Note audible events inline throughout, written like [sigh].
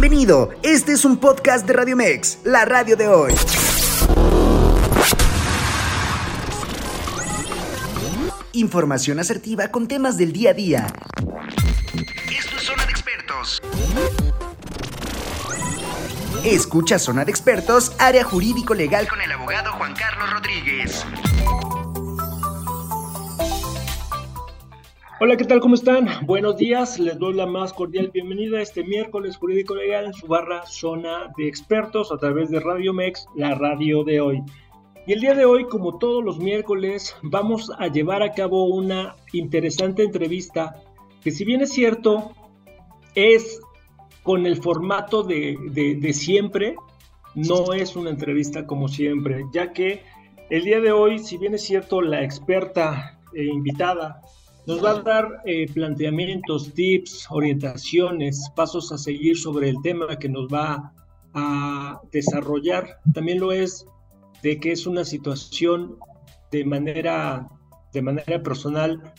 Bienvenido, este es un podcast de Radio Mex, la radio de hoy. Información asertiva con temas del día a día. Esto es Zona de Expertos. Escucha Zona de Expertos, área jurídico legal con el abogado Juan Carlos Rodríguez. Hola, ¿qué tal? ¿Cómo están? Buenos días. Les doy la más cordial bienvenida a este miércoles jurídico legal en su barra Zona de Expertos a través de Radio Mex, la radio de hoy. Y el día de hoy, como todos los miércoles, vamos a llevar a cabo una interesante entrevista que si bien es cierto, es con el formato de, de, siempre, no es una entrevista como siempre, ya que el día de hoy, si bien es cierto, la experta e invitada nos va a dar eh, planteamientos, tips, orientaciones, pasos a seguir sobre el tema que nos va a desarrollar. También lo es de que es una situación de manera, de manera personal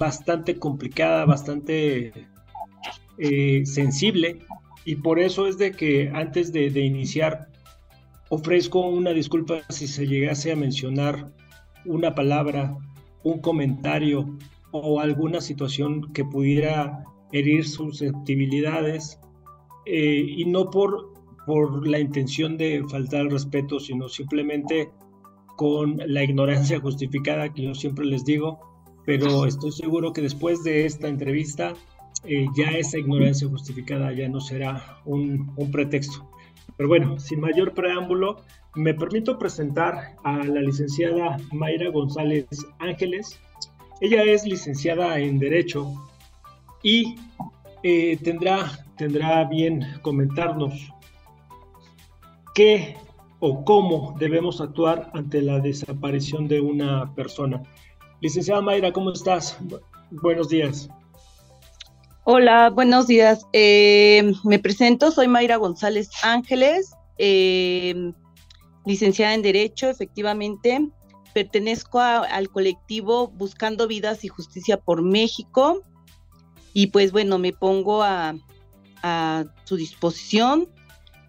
bastante complicada, bastante eh, sensible y por eso es de que antes de, de, iniciar ofrezco una disculpa si se llegase a mencionar una palabra, un comentario o alguna situación que pudiera herir susceptibilidades eh, y no por por la intención de faltar al respeto, sino simplemente con la ignorancia justificada que yo siempre les digo, pero estoy seguro que después de esta entrevista eh, ya esa ignorancia justificada ya no será un, un pretexto. Pero bueno, sin mayor preámbulo, me permito presentar a la licenciada Mayra González Ángeles. Ella es licenciada en Derecho y eh, tendrá, tendrá bien comentarnos qué o cómo debemos actuar ante la desaparición de una persona. Licenciada Mayra, ¿cómo estás? buenos días. Hola, buenos días. Eh, me presento, soy Mayra González Ángeles, eh, licenciada en Derecho, efectivamente. Pertenezco al colectivo Buscando Vidas y Justicia por México. Y pues bueno, me pongo a, su disposición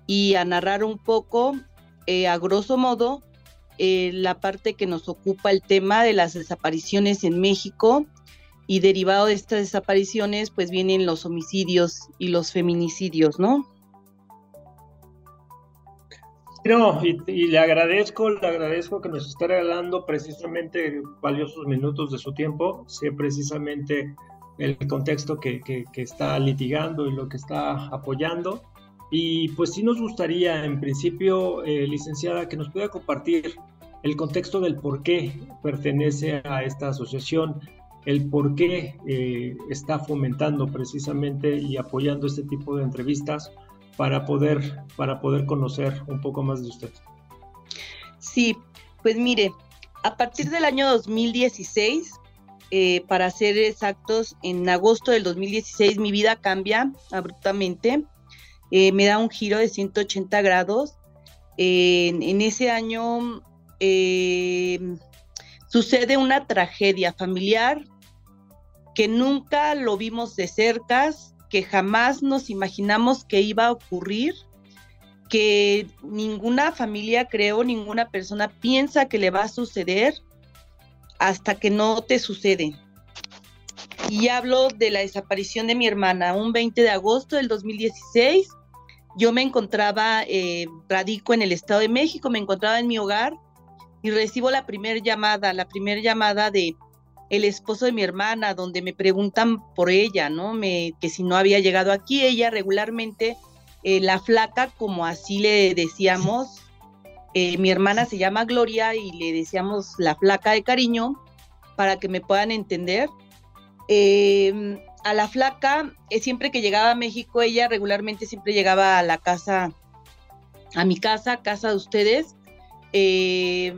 y a narrar un poco, eh, a grosso modo, la parte que nos ocupa el tema de las desapariciones en México y derivado de estas desapariciones pues vienen los homicidios y los feminicidios, ¿no? No, y, le agradezco, le agradezco que nos esté regalando precisamente valiosos minutos de su tiempo, sé precisamente el contexto que, que está litigando y lo que está apoyando. Y pues sí nos gustaría, en principio, eh, licenciada, que nos pueda compartir el contexto del por qué pertenece a esta asociación, el por qué eh, está fomentando precisamente y apoyando este tipo de entrevistas para poder, para poder conocer un poco más de usted. Sí, pues mire, a partir del año 2016, eh, para ser exactos, en agosto del 2016 mi vida cambia abruptamente eh, me da un giro de 180 grados. en, ese año eh, sucede una tragedia familiar que nunca lo vimos de cerca, que jamás nos imaginamos que iba a ocurrir, que ninguna familia, creo, ninguna persona piensa que le va a suceder hasta que no te sucede. Y hablo de la desaparición de mi hermana, un 20 de agosto del 2016 yo me encontraba, eh, radico en el Estado de México, me encontraba en mi hogar y recibo la primera llamada, la primera llamada de el esposo de mi hermana, donde me preguntan por ella, ¿no? Me, que si no había llegado aquí, ella regularmente, eh, la flaca, como así le decíamos, eh, mi hermana se llama Gloria y le decíamos la flaca de cariño, para que me puedan entender. Eh, a la flaca, eh, siempre que llegaba a México, ella regularmente siempre llegaba a la casa, a mi casa, casa de ustedes. Eh,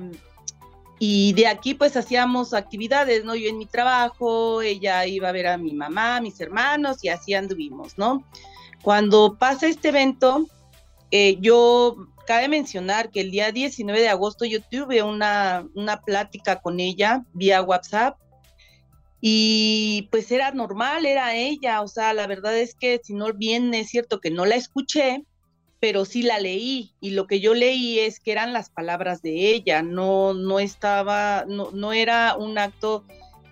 y de aquí pues hacíamos actividades, ¿no? Yo en mi trabajo, ella iba a ver a mi mamá, a mis hermanos y así anduvimos, ¿no? Cuando pasa este evento, eh, yo, cabe mencionar que el día 19 de agosto yo tuve una, una plática con ella vía WhatsApp y pues era normal, era ella, o sea, la verdad es que si no bien es cierto que no la escuché, pero sí la leí y lo que yo leí es que eran las palabras de ella, no, no estaba, no, no era un acto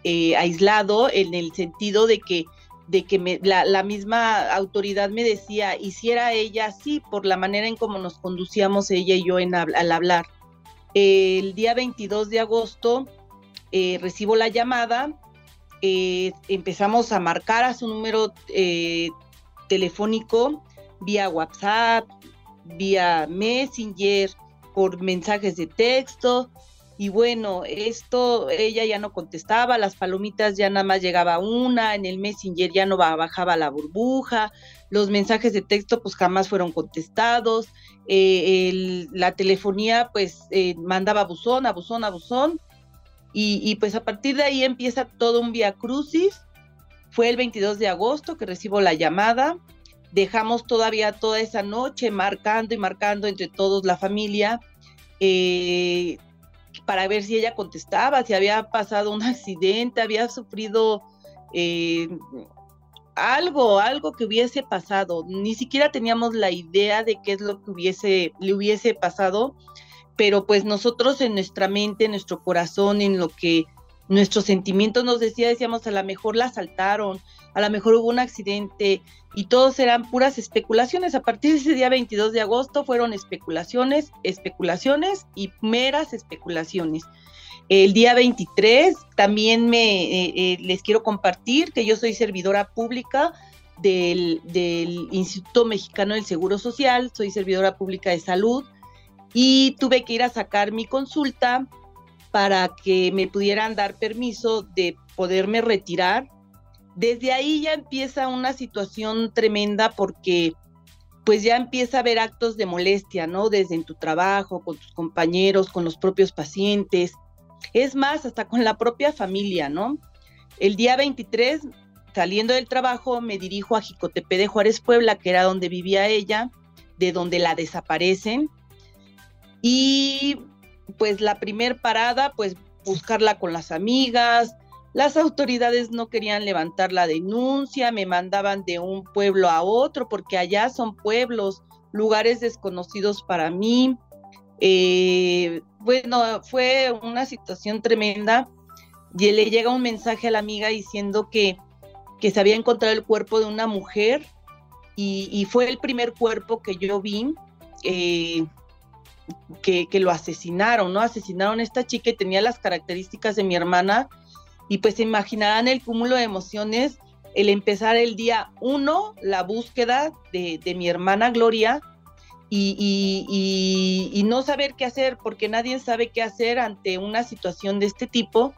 eh, aislado en el sentido de que de que me, la, misma autoridad me decía, hiciera ella sí, por la manera en cómo nos conducíamos ella y yo en, al hablar. el día 22 de agosto eh, recibo la llamada, eh, empezamos a marcar a su número eh, telefónico vía WhatsApp, vía Messenger, por mensajes de texto, y bueno, esto ella ya no contestaba, las palomitas ya nada más llegaba una, en el Messenger ya no bajaba la burbuja, los mensajes de texto pues jamás fueron contestados, eh, la telefonía pues eh, mandaba buzón, a buzón, a buzón, y, pues a partir de ahí empieza todo un vía crucis. Fue el 22 de agosto que recibo la llamada, dejamos todavía toda esa noche marcando y marcando entre todos la familia. Eh, para ver si ella contestaba, si había pasado un [laughs] accidente, había sufrido eh, algo, algo que hubiese pasado. Ni siquiera teníamos la idea de qué es lo que hubiese, le hubiese pasado, pero pues nosotros en nuestra mente, en nuestro corazón, en lo que nuestros sentimientos nos decía, decíamos, a lo mejor la asaltaron, a lo mejor hubo un accidente y todos eran puras especulaciones. A partir de ese día 22 de agosto fueron especulaciones, especulaciones y meras especulaciones. El día 23 también me eh, eh, les quiero compartir que yo soy servidora pública del, del Instituto Mexicano del Seguro Social, soy servidora pública de salud y tuve que ir a sacar mi consulta para que me pudieran dar permiso de poderme retirar desde ahí ya empieza una situación tremenda porque pues ya empieza a haber actos de molestia, ¿no? Desde en tu trabajo, con tus compañeros, con los propios pacientes, es más, hasta con la propia familia, ¿no? El día 23, saliendo del trabajo, me dirijo a Jicotepe de Juárez, Puebla, que era donde vivía ella, de donde la desaparecen. Y pues la primer parada, pues buscarla con las amigas, las autoridades no querían levantar la denuncia, me mandaban de un pueblo a otro, porque allá son pueblos, lugares desconocidos para mí. Eh, bueno, fue una situación tremenda. Y le llega un mensaje a la amiga diciendo que, que se había encontrado el cuerpo de una mujer y, fue el primer cuerpo que yo vi eh, que, que, lo asesinaron, ¿no? Asesinaron a esta chica y tenía las características de mi hermana y pues se imaginarán el cúmulo de emociones, el empezar el día uno, la búsqueda de, mi hermana Gloria, y, no saber qué hacer, porque nadie sabe qué hacer ante una situación de este tipo,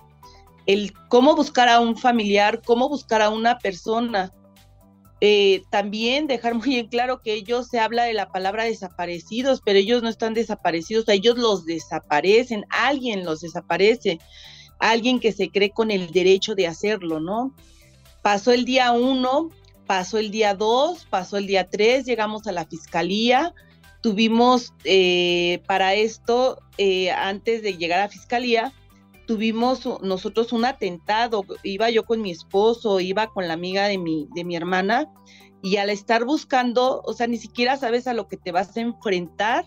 el cómo buscar a un familiar, cómo buscar a una persona. Eh, también dejar muy en claro que ellos se habla de la palabra desaparecidos, pero ellos no están desaparecidos, ellos los desaparecen, alguien los desaparece alguien que se cree con el derecho de hacerlo, ¿no? Pasó el día uno, pasó el día dos, pasó el día tres, llegamos a la fiscalía, tuvimos eh, para esto, eh, antes de llegar a fiscalía, tuvimos nosotros un atentado, iba yo con mi esposo, iba con la amiga de mi, de mi hermana, y al estar buscando, o sea, ni siquiera sabes a lo que te vas a enfrentar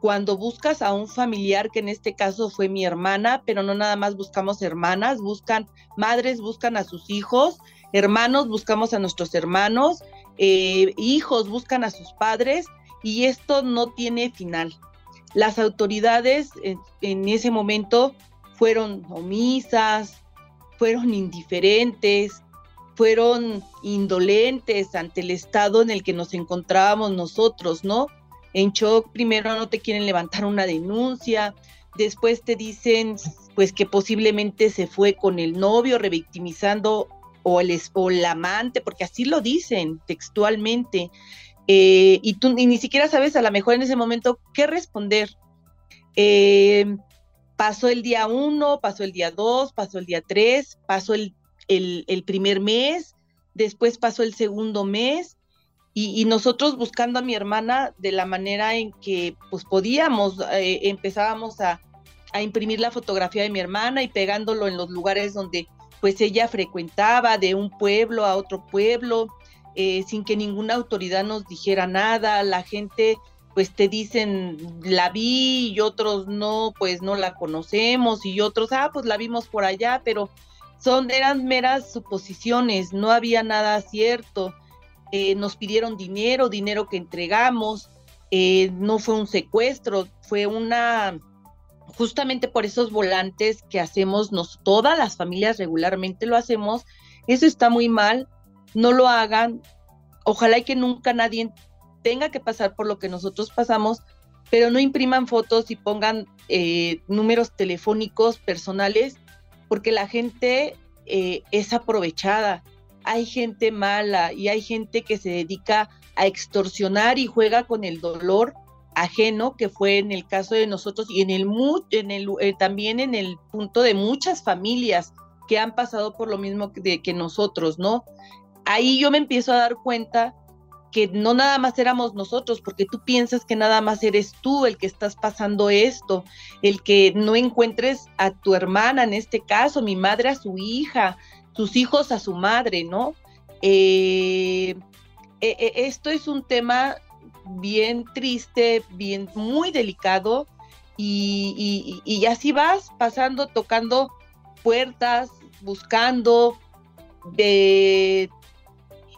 cuando buscas a un familiar, que en este caso fue mi hermana, pero no nada más buscamos hermanas, buscan madres, buscan a sus hijos, hermanos, buscamos a nuestros hermanos, eh, hijos buscan a sus padres y esto no tiene final. Las autoridades en ese momento fueron omisas, fueron indiferentes, fueron indolentes ante el estado en el que nos encontrábamos nosotros, ¿no? en shock, primero no te quieren levantar una denuncia, después te dicen pues que posiblemente se fue con el novio revictimizando o el, o el amante, porque así lo dicen textualmente, eh, y tú ni siquiera sabes a lo mejor en ese momento qué responder. Eh, pasó el día uno, pasó el día dos, pasó el día tres, pasó el, el primer mes, después pasó el segundo mes, y, nosotros buscando a mi hermana de la manera en que pues podíamos, eh, empezábamos a, imprimir la fotografía de mi hermana y pegándolo en los lugares donde pues ella frecuentaba de un pueblo a otro pueblo, eh, sin que ninguna autoridad nos dijera nada, la gente pues te dicen la vi y otros no, pues no la conocemos y otros, ah, pues la vimos por allá, pero son, eran meras suposiciones, no había nada cierto. Eh, nos pidieron dinero, dinero que entregamos, eh, no fue un secuestro, fue una, justamente por esos volantes que hacemos, nos, todas las familias regularmente lo hacemos, eso está muy mal, no lo hagan, ojalá y que nunca nadie tenga que pasar por lo que nosotros pasamos, pero no impriman fotos y pongan eh, números telefónicos personales, porque la gente eh, es aprovechada. Hay gente mala y hay gente que se dedica a extorsionar y juega con el dolor ajeno, que fue en el caso de nosotros y en el, en el eh, también en el punto de muchas familias que han pasado por lo mismo que, que nosotros, ¿no? Ahí yo me empiezo a dar cuenta que no nada más éramos nosotros, porque tú piensas que nada más eres tú el que estás pasando esto, el que no encuentres a tu hermana, en este caso, mi madre a su hija, sus hijos a su madre, ¿no? Eh, eh, eh, esto es un tema bien triste, bien, muy delicado, y, y así vas pasando, tocando puertas, buscando, de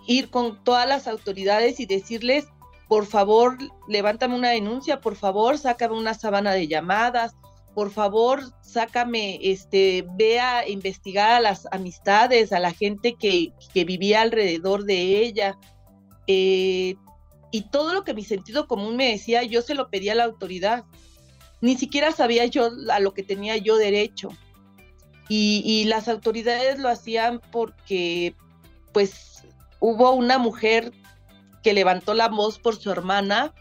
ir con todas las autoridades y decirles, por favor, levántame una denuncia, por favor, sácame una sabana de llamadas, por favor, sácame, este, ve a investigar a las amistades, a la gente que, vivía alrededor de ella. Eh, y todo lo que mi sentido común me decía, yo se lo pedía a la autoridad. Ni siquiera sabía yo a lo que tenía yo derecho. Y, y las autoridades lo hacían porque, pues, hubo una mujer que levantó la voz por su hermana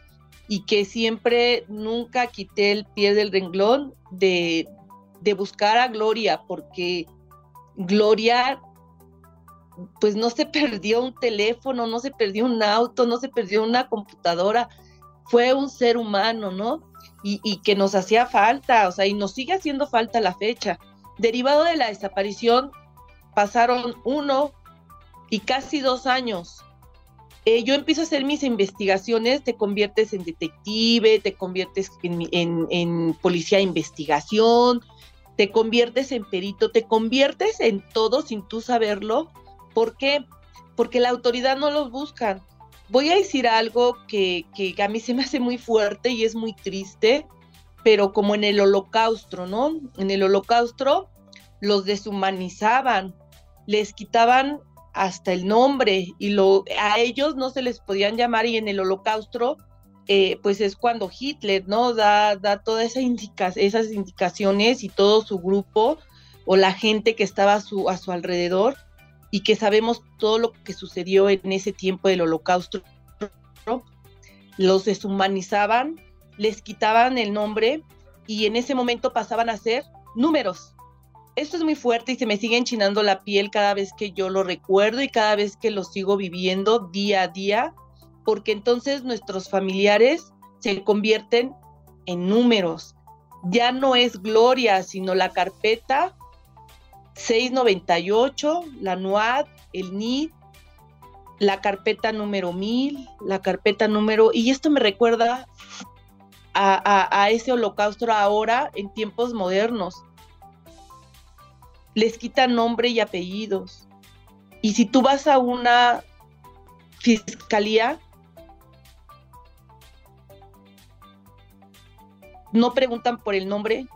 y que siempre nunca quité el pie del renglón de, buscar a Gloria, porque Gloria pues no se perdió un teléfono, no se perdió un auto, no se perdió una computadora, fue un ser humano, ¿no? Y, y, que nos hacía falta, o sea, y nos sigue haciendo falta la fecha. Derivado de la desaparición, pasaron uno, y casi dos años. Eh, yo empiezo a hacer mis investigaciones, te conviertes en detective, te conviertes en, policía de investigación, te conviertes en perito, te conviertes en todo sin tú saberlo. ¿Por qué? Porque la autoridad no los busca. Voy a decir algo que, que a mí se me hace muy fuerte y es muy triste, pero como en el holocausto, ¿no? En el holocausto los deshumanizaban, les quitaban hasta el nombre y lo, a ellos no se les podían llamar y en el holocausto eh, pues es cuando Hitler no da, da todas esas, esas indicaciones y todo su grupo o la gente que estaba su, a su alrededor y que sabemos todo lo que sucedió en ese tiempo del holocausto los deshumanizaban les quitaban el nombre y en ese momento pasaban a ser números esto es muy fuerte y se me sigue enchinando la piel cada vez que yo lo recuerdo y cada vez que lo sigo viviendo día a día, porque entonces nuestros familiares se convierten en números. Ya no es Gloria, sino la carpeta 698, la NUAD, el NID, la carpeta número 1000, la carpeta número... Y esto me recuerda a, a ese holocausto ahora en tiempos modernos les quitan nombre y apellidos. Y si tú vas a una fiscalía, no preguntan por el nombre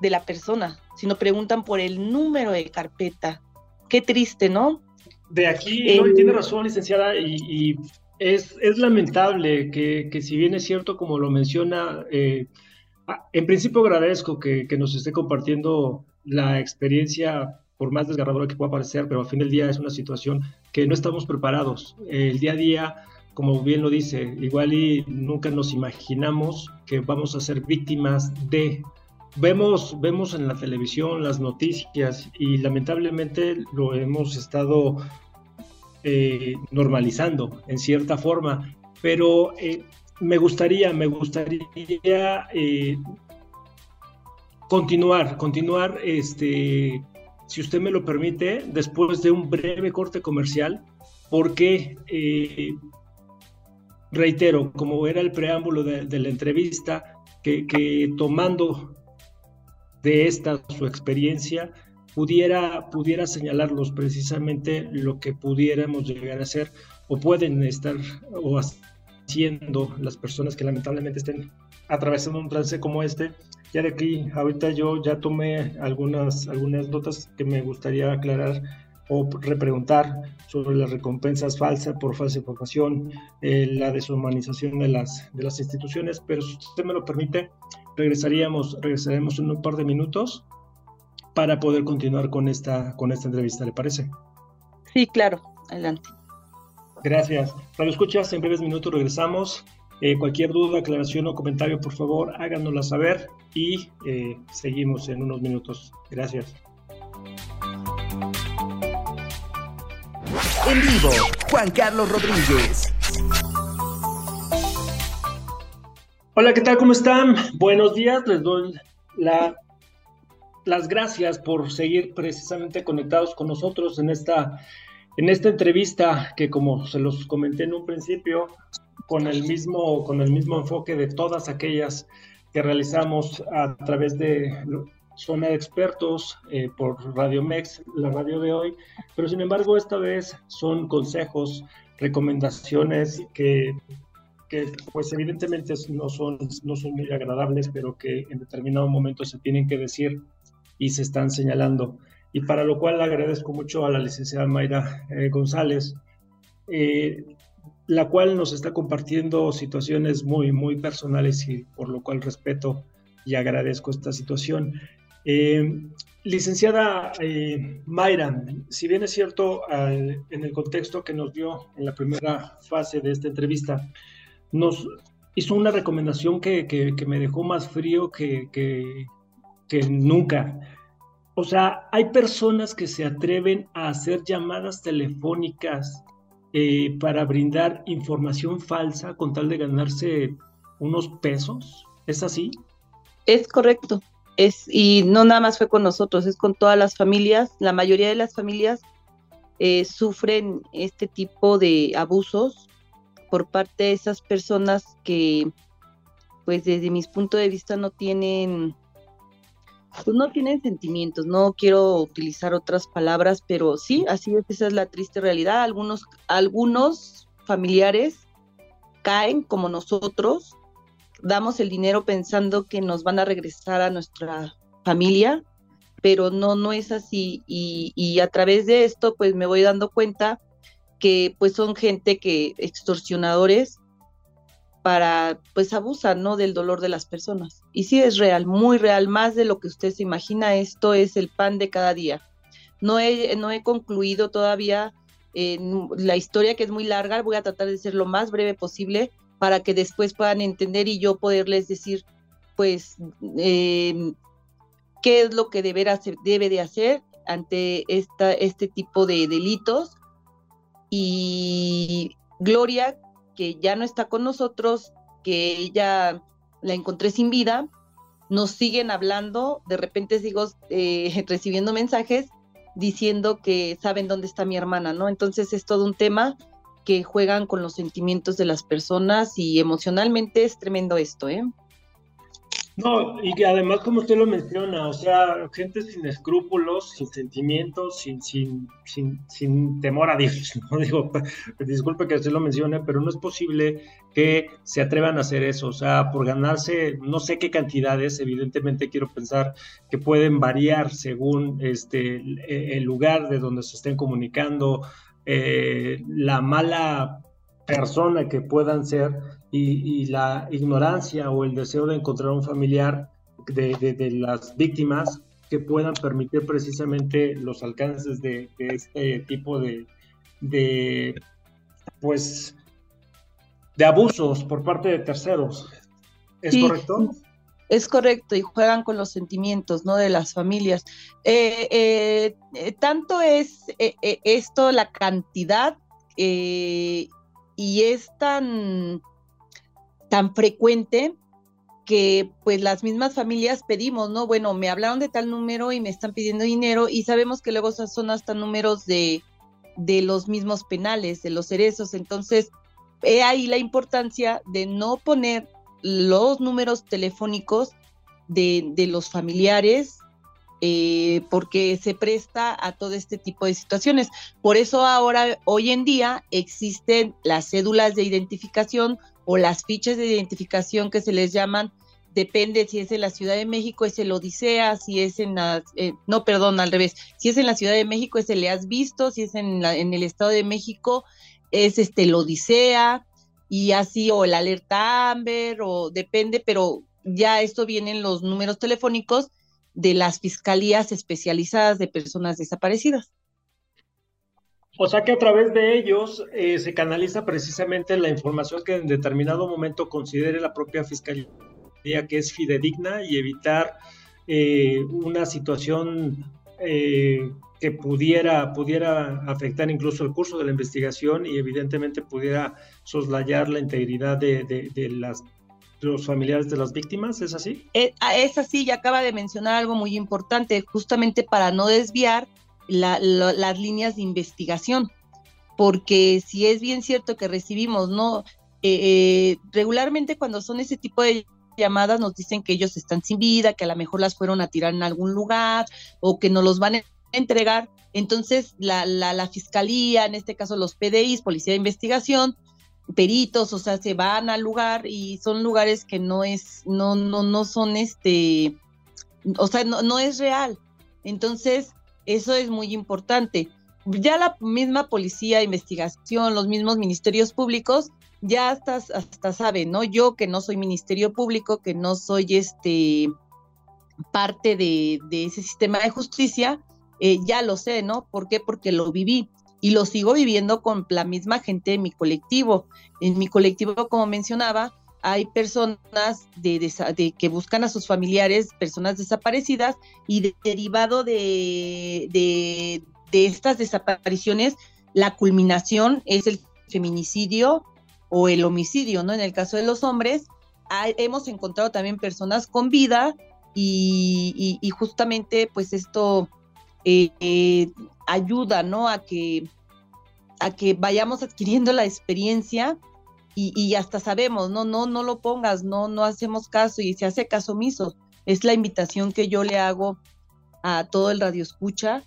de la persona, sino preguntan por el número de carpeta. Qué triste, ¿no? De aquí, tiene razón, licenciada, y, es, lamentable que, si bien es cierto, como lo menciona, eh, en principio agradezco que, que, nos esté compartiendo la experiencia, por más desgarradora que pueda parecer, pero al fin del día es una situación que no estamos preparados. El día a día, como bien lo dice, igual y nunca nos imaginamos que vamos a ser víctimas de... Vemos, vemos en la televisión las noticias y lamentablemente lo hemos estado eh, normalizando en cierta forma, pero eh, me gustaría, me gustaría eh, continuar, continuar este, si usted me lo permite, después de un breve corte comercial, porque, eh, reitero, como era el preámbulo de, la entrevista, que, tomando de esta su experiencia, pudiera, pudiera señalarlos precisamente lo que pudiéramos llegar a hacer o pueden estar o haciendo las personas que lamentablemente estén atravesando un trance como este. Ya de aquí, ahorita yo ya tomé algunas, algunas notas que me gustaría aclarar o repreguntar sobre las recompensas falsas por falsa información, eh, la deshumanización de las, de las instituciones, pero si usted me lo permite, regresaríamos, regresaremos en un par de minutos para poder continuar con esta, con esta entrevista, ¿le parece? Sí, claro, adelante. Gracias. Radio Escuchas, en breves minutos regresamos. Eh, cualquier duda, aclaración o comentario, por favor, háganosla saber y eh, seguimos en unos minutos. Gracias. En vivo, Juan Carlos Rodríguez. Hola, ¿qué tal? ¿Cómo están? Buenos días. Les doy la, las gracias por seguir precisamente conectados con nosotros en esta, en esta entrevista que, como se los comenté en un principio, con el mismo, con el mismo enfoque de todas aquellas que realizamos a través de zona de expertos eh, por Radio Mex, la radio de hoy, pero sin embargo esta vez son consejos, recomendaciones que, que pues evidentemente no son, no son muy agradables, pero que en determinado momento se tienen que decir y se están señalando. Y para lo cual agradezco mucho a la licenciada Mayra eh, González, eh, la cual nos está compartiendo situaciones muy, muy personales y por lo cual respeto y agradezco esta situación. Eh, licenciada eh, Mayra, si bien es cierto, en el contexto que nos dio en la primera fase de esta entrevista, nos hizo una recomendación que, me dejó más frío que, que, nunca. O sea, hay personas que se atreven a hacer llamadas telefónicas eh, para brindar información falsa con tal de ganarse unos pesos. ¿Es así? Es correcto. Es, y no nada más fue con nosotros, es con todas las familias. La mayoría de las familias eh, sufren este tipo de abusos por parte de esas personas que, pues desde mi punto de vista, no tienen pues no tienen sentimientos, no quiero utilizar otras palabras, pero sí, así es, esa es la triste realidad. Algunos, algunos familiares caen como nosotros, damos el dinero pensando que nos van a regresar a nuestra familia, pero no, no es así. Y, y a través de esto, pues me voy dando cuenta que pues son gente que extorsionadores para, pues abusan, ¿no? Del dolor de las personas. Y sí es real, muy real, más de lo que usted se imagina, esto es el pan de cada día. No he, no he concluido todavía la historia que es muy larga, voy a tratar de ser lo más breve posible para que después puedan entender y yo poderles decir, pues, em, qué es lo que deberá debe de hacer ante esta, este tipo de delitos. Y Gloria, que ya no está con nosotros, que ella la encontré sin vida, nos siguen hablando, de repente sigo eh, [laughs] recibiendo mensajes diciendo que saben dónde está mi hermana, ¿no? Entonces es todo un tema que juegan con los sentimientos de las personas y emocionalmente es tremendo esto, ¿eh? No, y que además, como usted lo menciona, o sea, gente sin escrúpulos, sin sentimientos, sin, sin, sin, sin temor a Dios, [laughs] ¿no? Digo, [laughs] disculpe que usted lo mencione, pero no es posible que se atrevan a hacer eso, o sea, por ganarse no sé qué cantidades, evidentemente quiero pensar que pueden variar según este, el lugar de donde se estén comunicando, eh, la mala persona que puedan ser y, la ignorancia o el deseo de encontrar un familiar de, las víctimas que puedan permitir precisamente los alcances de, este tipo de, de, pues de abusos por parte de terceros. ¿Es correcto? Es correcto, y juegan con los sentimientos, ¿no? De las familias. Eh, eh, eh, tanto es esto la cantidad y es tan, tan frecuente que pues las mismas familias pedimos, ¿no? Bueno, me hablaron de tal número y me están pidiendo dinero y sabemos que luego son hasta números de, de los mismos penales, de los cerezos. Entonces, he ahí la importancia de no poner los números telefónicos de, de los familiares eh, porque se presta a todo este tipo de situaciones. Por eso ahora, hoy en día, existen las cédulas de identificación o las fichas de identificación que se les llaman, depende si es en la Ciudad de México, es el Odisea, si es en la, eh, no, perdón, al revés, si es en la Ciudad de México es el Le Has Visto, si es en, en el Estado de México es este el Odisea, y así, o el alerta Amber, o depende, pero ya esto vienen los números telefónicos de las fiscalías especializadas de personas desaparecidas. O sea que a través de ellos eh, se canaliza precisamente la información que en determinado momento considere la propia fiscalía que es fidedigna y evitar eh, una situación eh, que pudiera, pudiera afectar incluso el curso de la investigación y evidentemente pudiera soslayar la integridad de, de, las, los familiares de las víctimas, ¿es así? Ah, es, así, y acaba de mencionar algo muy importante, justamente para no desviar las líneas de investigación, porque si es bien cierto que recibimos, ¿no? Eh, eh, regularmente cuando son ese tipo de llamadas nos dicen que ellos están sin vida, que a lo mejor las fueron a tirar en algún lugar o que no los van a entregar. Entonces, la, la, la fiscalía, en este caso los PDIs, Policía de Investigación, peritos, o sea, se van al lugar y son lugares que no es, no, no, no son este, o sea, no, no es real. Entonces, eso es muy importante. Ya la misma policía, investigación, los mismos ministerios públicos, ya hasta, hasta saben, ¿no? Yo que no soy ministerio público, que no soy este parte de, ese sistema de justicia, eh, ya lo sé, ¿no? ¿Por qué? Porque lo viví y lo sigo viviendo con la misma gente de mi colectivo. En mi colectivo, como mencionaba, hay personas de, que buscan a sus familiares, personas desaparecidas, y derivado de, estas desapariciones, la culminación es el feminicidio o el homicidio, ¿no? En el caso de los hombres, hemos encontrado también personas con vida y, justamente pues esto eh, eh, ayuda, ¿no? A que, a que vayamos adquiriendo la experiencia y, hasta sabemos, no, no, no lo pongas, no, no hacemos caso y se hace caso omiso. Es la invitación que yo le hago a todo el radio escucha,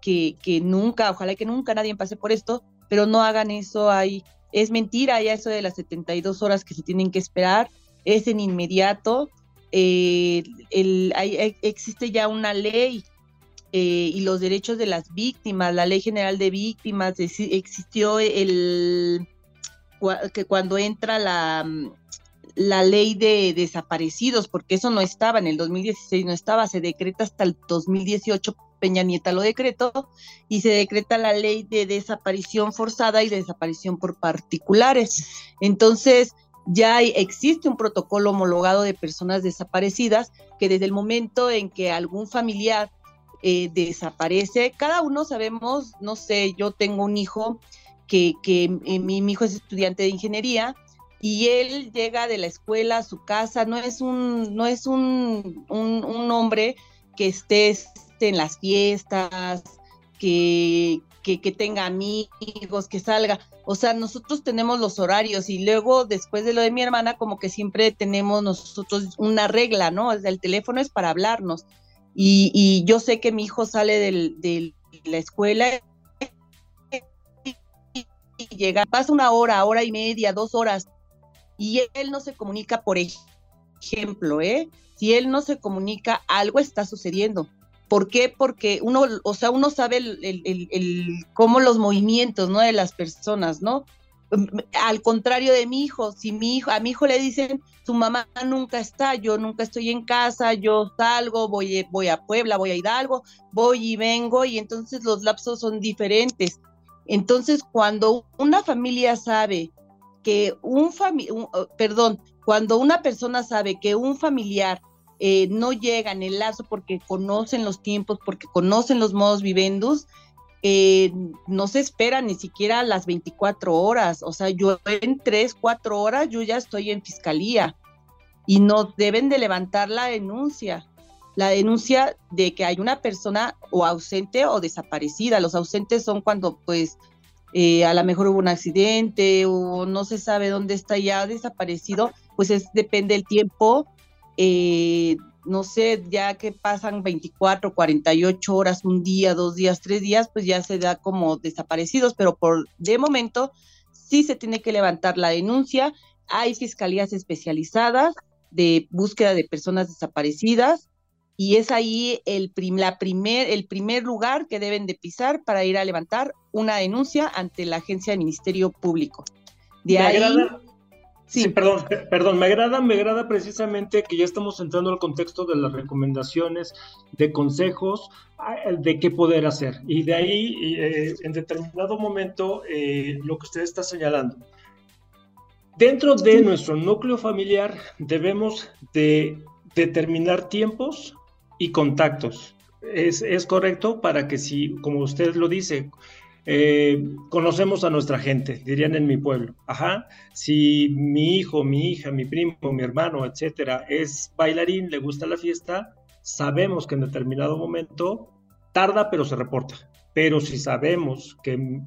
que, que nunca, ojalá que nunca nadie pase por esto, pero no hagan eso, hay, es mentira ya eso de las 72 horas que se tienen que esperar, es en inmediato, eh, el, hay, existe ya una ley eh, y los derechos de las víctimas, la ley general de víctimas, existió el que cuando entra la, la ley de desaparecidos, porque eso no estaba, en el 2016 no estaba, se decreta hasta el 2018, Peña Nieta lo decretó, y se decreta la ley de desaparición forzada y desaparición por particulares. Entonces, ya existe un protocolo homologado de personas desaparecidas que desde el momento en que algún familiar eh, desaparece, cada uno sabemos, no sé, yo tengo un hijo que, eh, mi, hijo es estudiante de ingeniería y él llega de la escuela a su casa, no es un, no es un, un, hombre que esté, en las fiestas, que, que, tenga amigos, que salga. O sea, nosotros tenemos los horarios y luego después de lo de mi hermana, como que siempre tenemos nosotros una regla, ¿no? el teléfono es para hablarnos. Y, y yo sé que mi hijo sale de la escuela llega, pasa una hora, hora y media, dos horas, y él no se comunica, por ejemplo, ¿eh? Si él no se comunica, algo está sucediendo. ¿Por qué? Porque uno, o sea, uno sabe cómo los movimientos, ¿no? De las personas, ¿no? Al contrario de mi hijo, si mi hijo, a mi hijo le dicen, su mamá nunca está, yo nunca estoy en casa, yo salgo, voy, voy a Puebla, voy a Hidalgo, voy y vengo, y entonces los lapsos son diferentes. Entonces, cuando una familia sabe que un familiar, oh, perdón, cuando una persona sabe que un familiar eh, no llega en el lazo porque conocen los tiempos, porque conocen los modos vivendus, eh, no se espera ni siquiera las 24 horas. O sea, yo en 3, 4 horas yo ya estoy en fiscalía. y nos deben de levantar la denuncia, la denuncia de que hay una persona o ausente o desaparecida. Los ausentes son cuando pues eh, a lo mejor hubo un accidente o no se sabe dónde está ya desaparecido, pues es, depende del tiempo. Eh, no sé, ya que pasan 24, 48 horas, un día, dos días, tres días, pues ya se da como desaparecidos, pero por de momento sí se tiene que levantar la denuncia. Hay fiscalías especializadas de búsqueda de personas desaparecidas y es ahí el, la primer, el primer lugar que deben de pisar para ir a levantar una denuncia ante la agencia del Ministerio Público. De ahí... Sí. perdón, perdón, me agrada, me agrada precisamente que ya estamos entrando al contexto de las recomendaciones, de consejos, ah, de qué poder hacer. Y de ahí, eh, en determinado momento, eh, lo que usted está señalando. Dentro de nuestro núcleo familiar debemos de determinar tiempos y contactos. Es, es correcto para que si, como usted lo dice, eh, conocemos a nuestra gente, dirían en mi pueblo. Ajá, si mi hijo, mi hija, mi primo, mi hermano, etcétera, es bailarín, le gusta la fiesta, sabemos que en determinado momento tarda, pero se reporta. Pero si sabemos que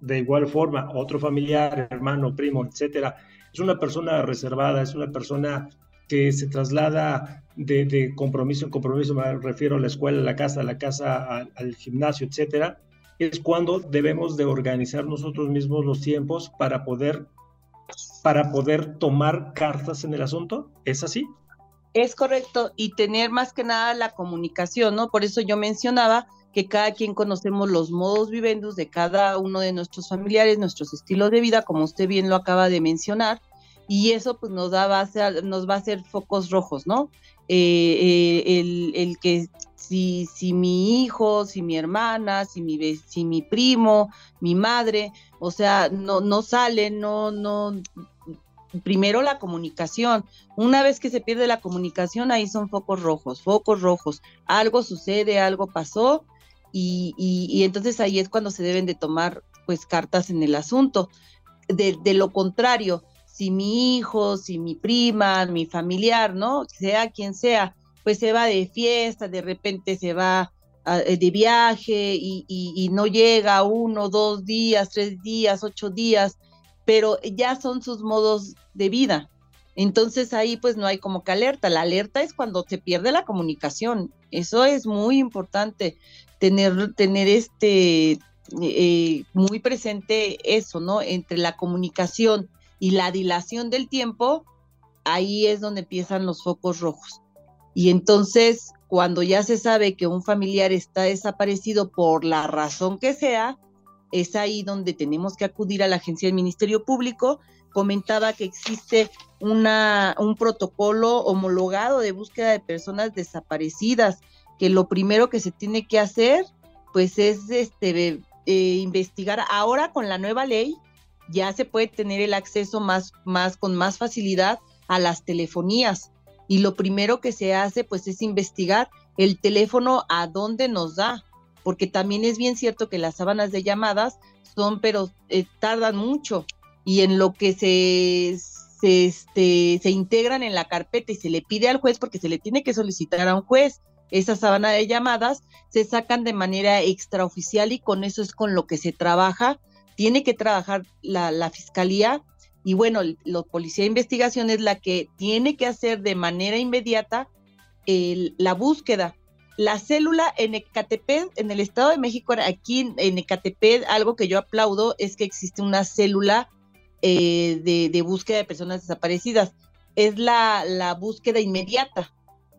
de igual forma otro familiar, hermano, primo, etcétera, es una persona reservada, es una persona que se traslada de, compromiso en compromiso, me refiero a la escuela, a la casa, a la casa, al, al gimnasio, etcétera, es cuando debemos de organizar nosotros mismos los tiempos para poder, para poder tomar cartas en el asunto. ¿Es así? Es correcto, y tener más que nada la comunicación, ¿no? Por eso yo mencionaba que cada quien conocemos los modos vivendus de cada uno de nuestros familiares, nuestros estilos de vida, como usted bien lo acaba de mencionar, y eso pues nos, da, a nos va a hacer focos rojos, ¿no? Eh, eh, el, el, que si, si mi hijo, si mi hermana, si mi, si mi primo, mi madre, o sea, no, no sale, no, no, primero la comunicación. Una vez que se pierde la comunicación, ahí son focos rojos, focos rojos. Algo sucede, algo pasó, y, y, entonces ahí es cuando se deben de tomar pues cartas en el asunto. De, de, lo contrario, si mi hijo, si mi prima, mi familiar, ¿no? Sea quien sea, pues se va de fiesta, de repente se va ah, eh, de viaje y, no llega uno, dos días, tres días, ocho días, pero ya son sus modos de vida. Entonces ahí pues no hay como que alerta. La alerta es cuando se pierde la comunicación. Eso es muy importante, tener, tener este eh, muy presente eso, ¿no? Entre la comunicación y la dilación del tiempo, ahí es donde empiezan los focos rojos. Y entonces, cuando ya se sabe que un familiar está desaparecido por la razón que sea, es ahí donde tenemos que acudir a la agencia del Ministerio Público. Comentaba que existe una, un protocolo homologado de búsqueda de personas desaparecidas, que lo primero que se tiene que hacer, pues es este, eh, investigar. Ahora con la nueva ley ya se puede tener el acceso más, más, con más facilidad a las telefonías y lo primero que se hace pues es investigar el teléfono a dónde nos da, porque también es bien cierto que las sábanas de llamadas son, pero eh, tardan mucho y en lo que se, este, se integran en la carpeta y se le pide al juez, porque se le tiene que solicitar a un juez esa sábana de llamadas, se sacan de manera extraoficial y con eso es con lo que se trabaja. Tiene que trabajar la, fiscalía y bueno, la policía de investigación es la que tiene que hacer de manera inmediata la búsqueda. La célula en Ecatepec, en el Estado de México, aquí en Ecatepec, algo que yo aplaudo es que existe una célula eh, de, búsqueda de personas desaparecidas. Es la, búsqueda inmediata,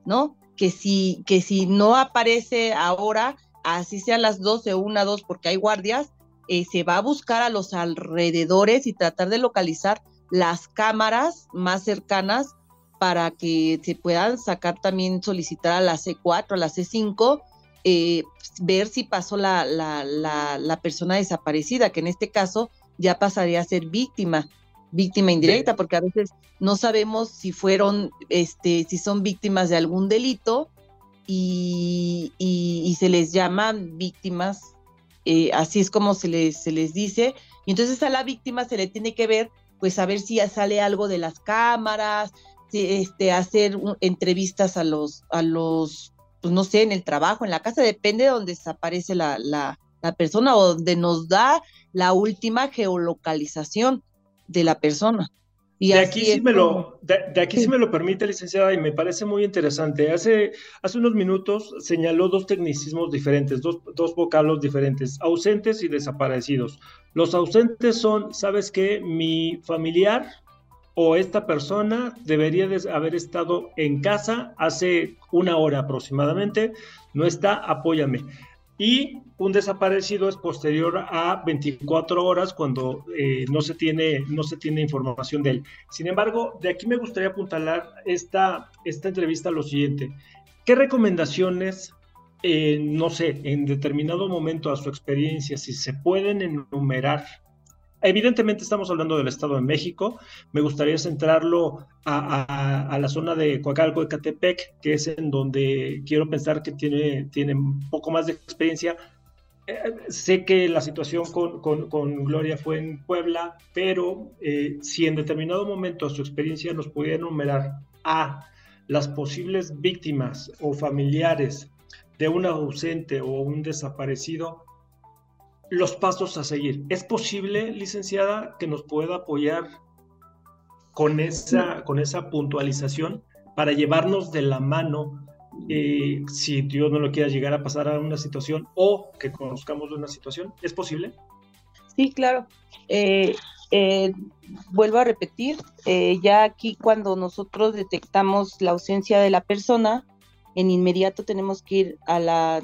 ¿no? Que si, que si no aparece ahora, así sean las 12, una, dos, porque hay guardias, eh, se va a buscar a los alrededores y tratar de localizar las cámaras más cercanas para que se puedan sacar también, solicitar a la C4, a la C5, eh, ver si pasó la, la, la, persona desaparecida, que en este caso ya pasaría a ser víctima, víctima indirecta, porque a veces no sabemos si fueron, este, si son víctimas de algún delito y, y se les llaman víctimas eh, así es como se les, se les dice, y entonces a la víctima se le tiene que ver, pues a ver si ya sale algo de las cámaras, este, hacer entrevistas a los, a los, pues no sé, en el trabajo, en la casa, depende de donde desaparece la, la, la persona o donde nos da la última geolocalización de la persona. Y de aquí, sí me, lo, de, aquí sí. me lo permite, licenciada, y me parece muy interesante. Hace, hace unos minutos señaló dos tecnicismos diferentes, dos, dos vocablos diferentes, ausentes y desaparecidos. Los ausentes son, ¿sabes qué? Mi familiar o esta persona debería de haber estado en casa hace una hora aproximadamente, no está, apóyame y un desaparecido es posterior a 24 horas cuando eh, no, se tiene, no se tiene información de él. Sin embargo, de aquí me gustaría apuntalar esta, esta entrevista a lo siguiente. ¿Qué recomendaciones, eh, no sé, en determinado momento a su experiencia, si se pueden enumerar Evidentemente estamos hablando del Estado de México. Me gustaría centrarlo a, la zona de Coacalco, Ecatepec, que es en donde quiero pensar que tiene, tiene un poco más de experiencia. Eh, sé que la situación con, Gloria fue en Puebla, pero eh, si en determinado momento su experiencia nos pudiera enumerar a las posibles víctimas o familiares de un ausente o un desaparecido, los pasos a seguir. ¿Es posible, licenciada, que nos pueda apoyar con esa, con esa puntualización para llevarnos de la mano eh, si Dios no lo quiera llegar a pasar a una situación o que conozcamos de una situación? ¿Es posible? Sí, claro. Eh, eh, vuelvo a repetir, ya aquí cuando nosotros detectamos la ausencia de la persona, en inmediato tenemos que ir a la,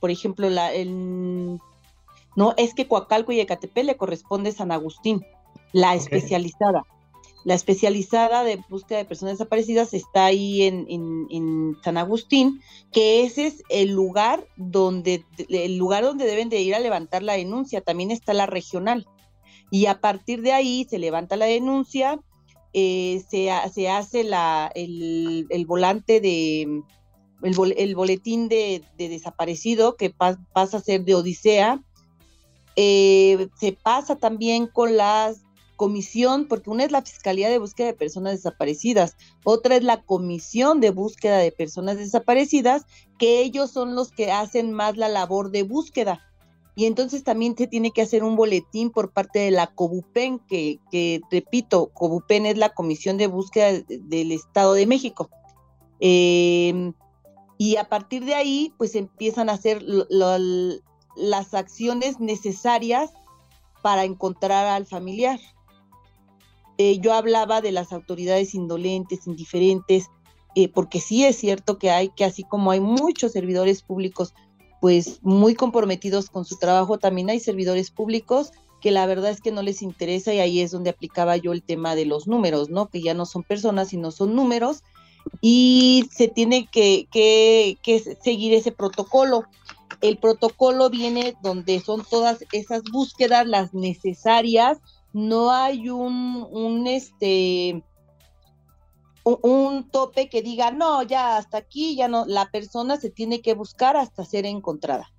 por ejemplo, la, el no, es que Coacalco y Ecatepec le corresponde San Agustín, la especializada. La especializada de búsqueda de personas desaparecidas está ahí en, San Agustín, que ese es el lugar donde el lugar donde deben de ir a levantar la denuncia. También está la regional. Y a partir de ahí se levanta la denuncia, eh, se, hace la, el, volante de el, boletín de, desaparecido que pasa a ser de Odisea eh, se pasa también con la comisión, porque una es la Fiscalía de Búsqueda de Personas Desaparecidas, otra es la Comisión de Búsqueda de Personas Desaparecidas, que ellos son los que hacen más la labor de búsqueda. Y entonces también se tiene que hacer un boletín por parte de la COBUPEN, que, repito, COBUPEN es la Comisión de Búsqueda del Estado de México. Em, y a partir de ahí, pues empiezan a hacer las acciones necesarias para encontrar al familiar. Eh, yo hablaba de las autoridades indolentes, indiferentes, eh, porque sí es cierto que hay que así como hay muchos servidores públicos, pues muy comprometidos con su trabajo, también hay servidores públicos que la verdad es que no les interesa y ahí es donde aplicaba yo el tema de los números, ¿no? Que ya no son personas, sino son números y se tiene que, que, que seguir ese protocolo el protocolo viene donde son todas esas búsquedas las necesarias, no hay un, un este un, tope que diga, no, ya hasta aquí, ya no, la persona se tiene que buscar hasta ser encontrada.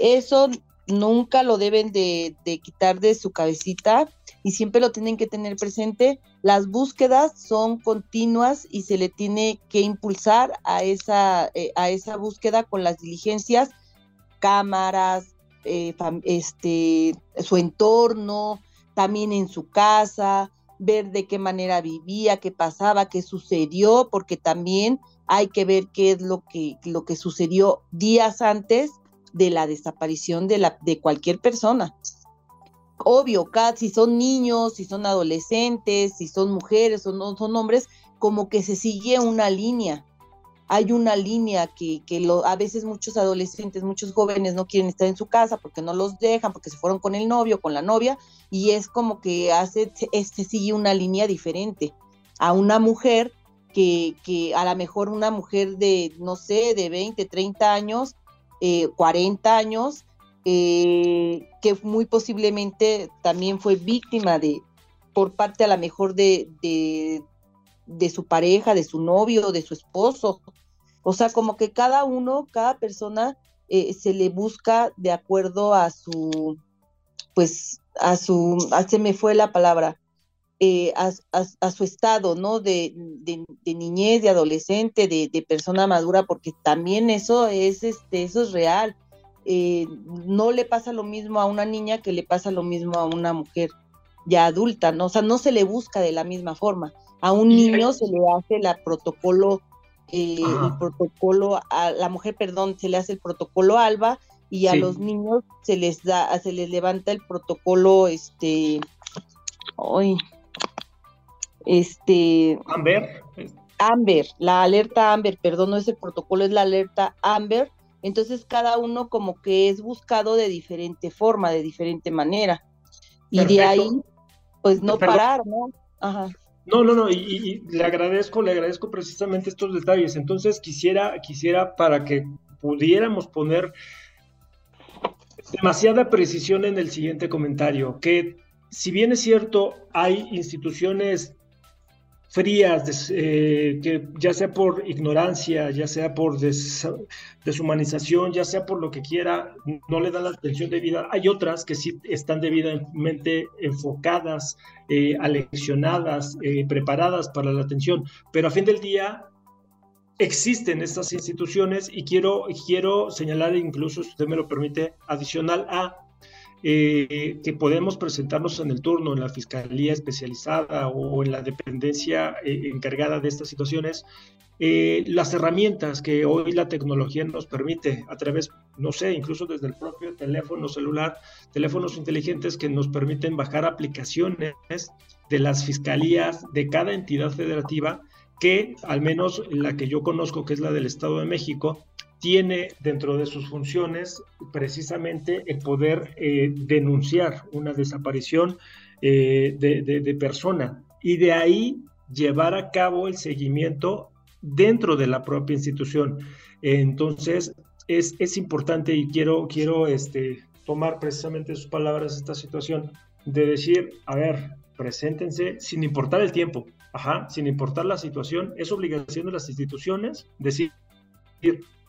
Eso nunca lo deben de, quitar de su cabecita y siempre lo tienen que tener presente. Las búsquedas son continuas y se le tiene que impulsar a esa, eh, a esa búsqueda con las diligencias cámaras, eh, este, su entorno, también en su casa, ver de qué manera vivía, qué pasaba, qué sucedió, porque también hay que ver qué es lo que, lo que sucedió días antes de la desaparición de, la, de cualquier persona. Obvio, si son niños, si son adolescentes, si son mujeres o no son hombres, como que se sigue una línea hay una línea que, lo, a veces muchos adolescentes, muchos jóvenes no quieren estar en su casa porque no los dejan, porque se fueron con el novio, con la novia, y es como que hace, este sigue una línea diferente a una mujer que, que a lo mejor una mujer de, no sé, de 20, 30 años, 40 eh, años, eh, que muy posiblemente también fue víctima de, por parte a lo mejor de, de, de su pareja, de su novio, de su esposo, o sea, como que cada uno, cada persona eh, se le busca de acuerdo a su, pues, a su, a, se me fue la palabra, eh, a, su estado, ¿no? De, niñez, de adolescente, de, persona madura, porque también eso es, este, eso es real. Eh, no le pasa lo mismo a una niña que le pasa lo mismo a una mujer ya adulta, ¿no? O sea, no se le busca de la misma forma. A un niño se le hace la protocolo, eh, el protocolo, a la mujer, perdón, se le hace el protocolo ALBA y a los niños se les da, se les levanta el protocolo, este, hoy, este... Amber. Amber, la alerta Amber, perdón, no es el protocolo, es la alerta Amber. Entonces cada uno como que es buscado de diferente forma, de diferente manera. Y de ahí, pues no parar, ¿no? Ajá. No, no, no, y, le agradezco, le agradezco precisamente estos detalles. Entonces quisiera, quisiera para que pudiéramos poner demasiada precisión en el siguiente comentario, que si bien es cierto, hay instituciones frías, eh, que ya sea por ignorancia, ya sea por deshumanización, ya sea por lo que quiera, no le dan la atención debida. Hay otras que sí están debidamente enfocadas, eh, aleccionadas, eh, preparadas para la atención, pero a fin del día existen estas instituciones y quiero, quiero señalar incluso, si usted me lo permite, adicional a eh, que podemos presentarnos en el turno en la fiscalía especializada o en la dependencia eh, encargada de estas situaciones, eh, las herramientas que hoy la tecnología nos permite a través, no sé, incluso desde el propio teléfono celular, teléfonos inteligentes que nos permiten bajar aplicaciones de las fiscalías de cada entidad federativa que al menos la que yo conozco, que es la del Estado de México, tiene dentro de sus funciones precisamente el poder eh, denunciar una desaparición eh, de, persona y de ahí llevar a cabo el seguimiento dentro de la propia institución. Entonces, es, es importante y quiero, quiero este, tomar precisamente sus palabras esta situación de decir, a ver, preséntense sin importar el tiempo, ajá, sin importar la situación, es obligación de las instituciones decir,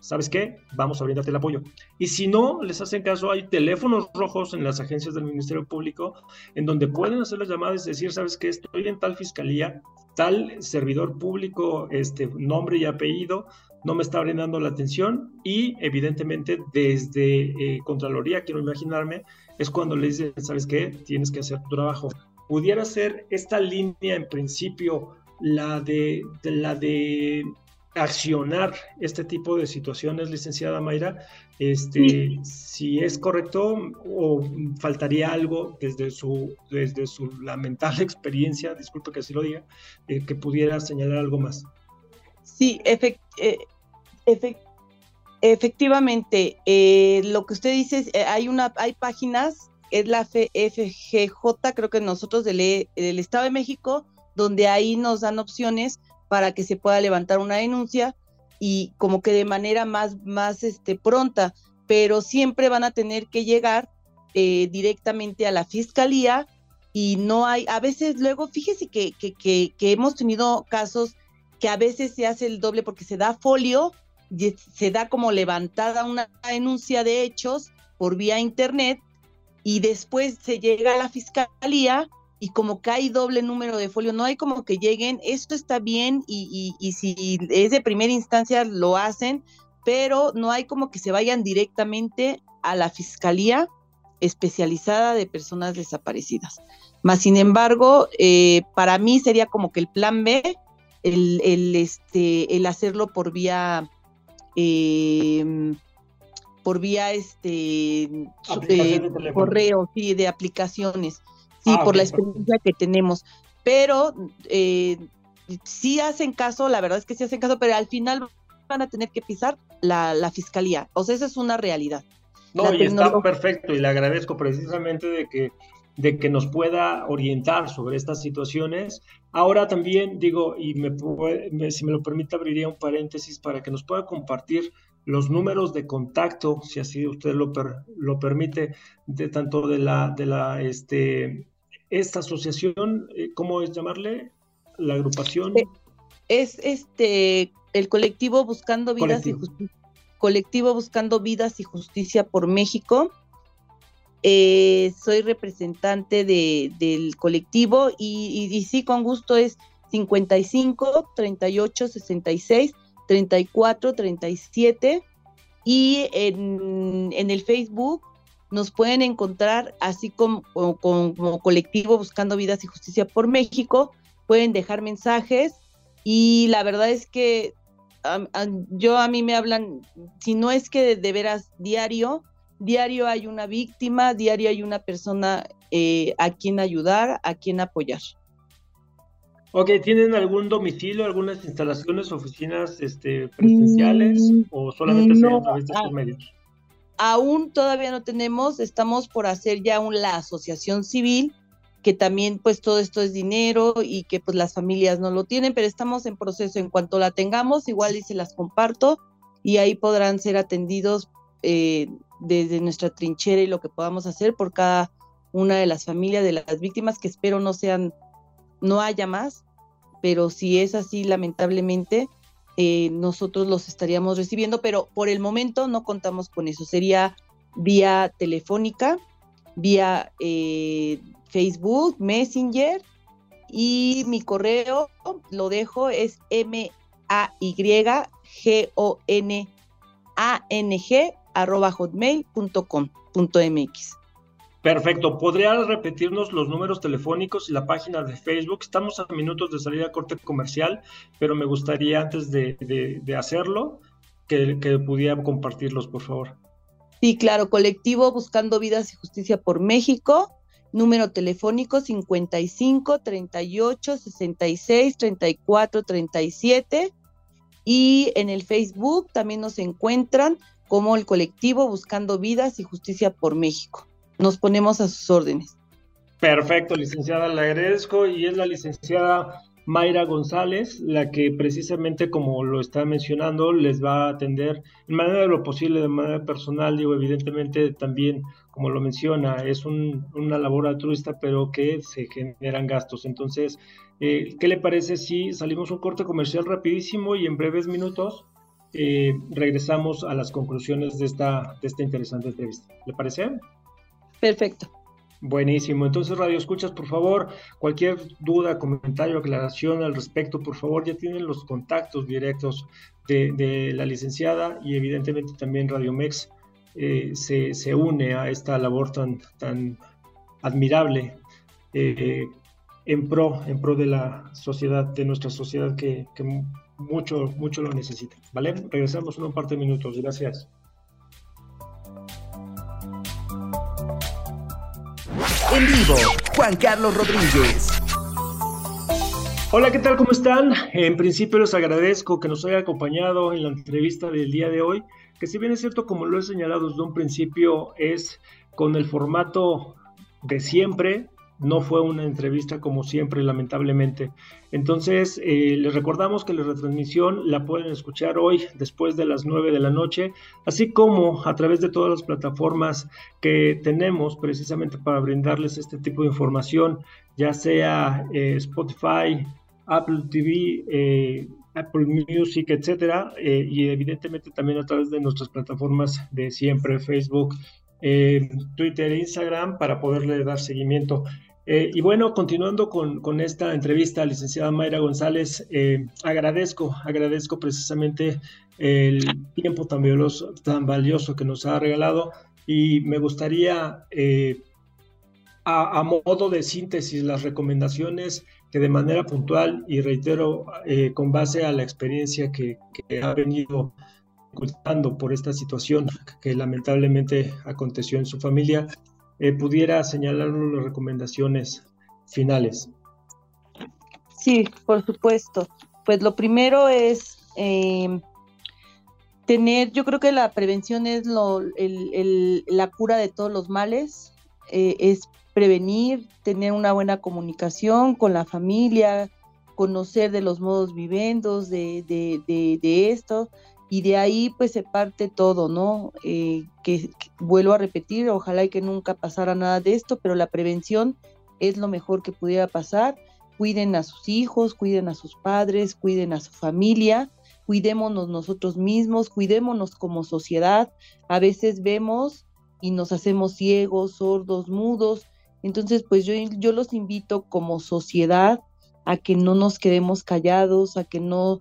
¿sabes qué? Vamos a brindarte el apoyo. Y si no les hacen caso, hay teléfonos rojos en las agencias del Ministerio Público en donde pueden hacer las llamadas y decir, ¿sabes qué? Estoy en tal fiscalía, tal servidor público, este nombre y apellido, no me está brindando la atención y evidentemente desde eh, Contraloría, quiero imaginarme, es cuando le dicen, ¿sabes qué? Tienes que hacer tu trabajo. Pudiera ser esta línea en principio la de la de accionar este tipo de situaciones, licenciada Mayra, este, si es correcto o faltaría algo desde su, desde su lamentable [laughs] experiencia, disculpe que así lo diga, eh, que pudiera señalar algo más. Sí, eh, efectivamente, eh, lo que usted dice, hay, una, hay páginas, es la FGJ, creo que nosotros del, del Estado de México, donde ahí nos dan opciones para que se pueda levantar una denuncia y como que de manera más, más este, pronta, pero siempre van a tener que llegar eh, directamente a la fiscalía y no hay, a veces luego, fíjese que, que, que, hemos tenido casos que a veces se hace el doble porque se da folio, y se da como levantada una denuncia de hechos por vía internet y después se llega a la fiscalía y como que hay doble número de folio, no hay como que lleguen, esto está bien y, si es de primera instancia lo hacen, pero no hay como que se vayan directamente a la fiscalía especializada de personas desaparecidas. Más sin embargo, eh, para mí sería como que el plan B, el, este, el hacerlo por vía em, por vía este eh, correo, sí, de aplicaciones sí, ah, por la experiencia que tenemos. Pero eh, sí hacen caso, la verdad es que sí hacen caso, pero al final van a tener que pisar la, fiscalía. O sea, esa es una realidad. No, y está perfecto, y le agradezco precisamente de que, de que nos pueda orientar sobre estas situaciones. Ahora también digo, y me, si me lo permite, abriría un paréntesis para que nos pueda compartir los números de contacto, si así usted lo, lo permite, de tanto de la, de la este, esta asociación, eh, ¿cómo es llamarle? La agrupación. Eh, es este el colectivo Buscando Vidas y Justicia. Colectivo Buscando Vidas y Justicia por México. eh, soy representante del colectivo y, y, sí, con gusto es 55 38 66 34 37 y en, en el Facebook nos pueden encontrar así como, como, colectivo Buscando Vidas y Justicia por México, pueden dejar mensajes y la verdad es que yo a mí me hablan, si no es que de, veras diario, diario hay una víctima, diario hay una persona eh, a quien ayudar, a quien apoyar. Ok, ¿tienen algún domicilio, algunas instalaciones, oficinas este, presenciales mm, o solamente se a través de estos ah, medios? Aún todavía no tenemos, estamos por hacer ya una asociación civil, que también pues todo esto es dinero y que pues las familias no lo tienen, pero estamos en proceso. En cuanto la tengamos, igual y se las comparto y ahí podrán ser atendidos eh, desde nuestra trinchera y lo que podamos hacer por cada una de las familias de las víctimas, que espero no sean, no haya más, pero si es así, lamentablemente, eh, nosotros los estaríamos recibiendo, pero por el momento no contamos con eso. Sería vía telefónica, vía eh, Facebook, Messenger y mi correo lo dejo es m a y g o n a n g arroba hotmail.com.mx. Perfecto. ¿Podría repetirnos los números telefónicos y la página de Facebook? Estamos a minutos de salir a corte comercial, pero me gustaría antes de, hacerlo que, que pudiera compartirlos, por favor. Sí, claro. Colectivo Buscando Vidas y Justicia por México. Número telefónico 55 38 66 34 37. Y en el Facebook también nos encuentran como el colectivo Buscando Vidas y Justicia por México nos ponemos a sus órdenes. Perfecto, licenciada, le agradezco y es la licenciada Mayra González, la que precisamente como lo está mencionando, les va a atender en manera de lo posible, de manera personal, digo, evidentemente también, como lo menciona, es una labor altruista, pero que se generan gastos. Entonces, eh, ¿qué le parece si salimos un corte comercial rapidísimo y en breves minutos eh, regresamos a las conclusiones de esta, de esta interesante entrevista? ¿Le parece? Perfecto. Buenísimo. Entonces, Radio Escuchas, por favor, cualquier duda, comentario, aclaración al respecto, por favor, ya tienen los contactos directos de, la licenciada y evidentemente también Radio Mex eh, se, une a esta labor tan, tan admirable eh, en pro, en pro de la sociedad, de nuestra sociedad que, que mucho, mucho lo necesita. ¿Vale? Regresamos en un par de minutos. Gracias. En vivo, Juan Carlos Rodríguez. Hola, ¿qué tal? ¿Cómo están? En principio les agradezco que nos haya acompañado en la entrevista del día de hoy, que si bien es cierto, como lo he señalado desde un principio, es con el formato de siempre, no fue una entrevista como siempre, lamentablemente. Entonces, eh, les recordamos que la retransmisión la pueden escuchar hoy después de las 9 de la noche, así como a través de todas las plataformas que tenemos precisamente para brindarles este tipo de información, ya sea eh, Spotify, Apple TV, eh, Apple Music, etcétera, y evidentemente también a través de nuestras plataformas de siempre, Facebook, Twitter e Instagram, para poderle dar seguimiento. Eh, y bueno, continuando con, esta entrevista, licenciada Mayra González, eh, agradezco, agradezco precisamente el tiempo tan valioso, tan valioso que nos ha regalado y me gustaría, eh, a, modo de síntesis, las recomendaciones que de manera puntual y reitero, con base a la experiencia que, que ha venido ocultando por esta situación que lamentablemente aconteció en su familia, eh, pudiera señalarnos las recomendaciones finales. Sí, por supuesto. Pues lo primero es eh, tener, yo creo que la prevención es lo, la cura de todos los males, eh, es prevenir, tener una buena comunicación con la familia, conocer de los modos vivendos de, de, de, de esto, y de ahí pues se parte todo, ¿no? Eh, que, vuelvo a repetir, ojalá y que nunca pasara nada de esto, pero la prevención es lo mejor que pudiera pasar. Cuiden a sus hijos, cuiden a sus padres, cuiden a su familia, cuidémonos nosotros mismos, cuidémonos como sociedad. A veces vemos y nos hacemos ciegos, sordos, mudos. Entonces, pues yo, yo los invito como sociedad a que no nos quedemos callados, a que no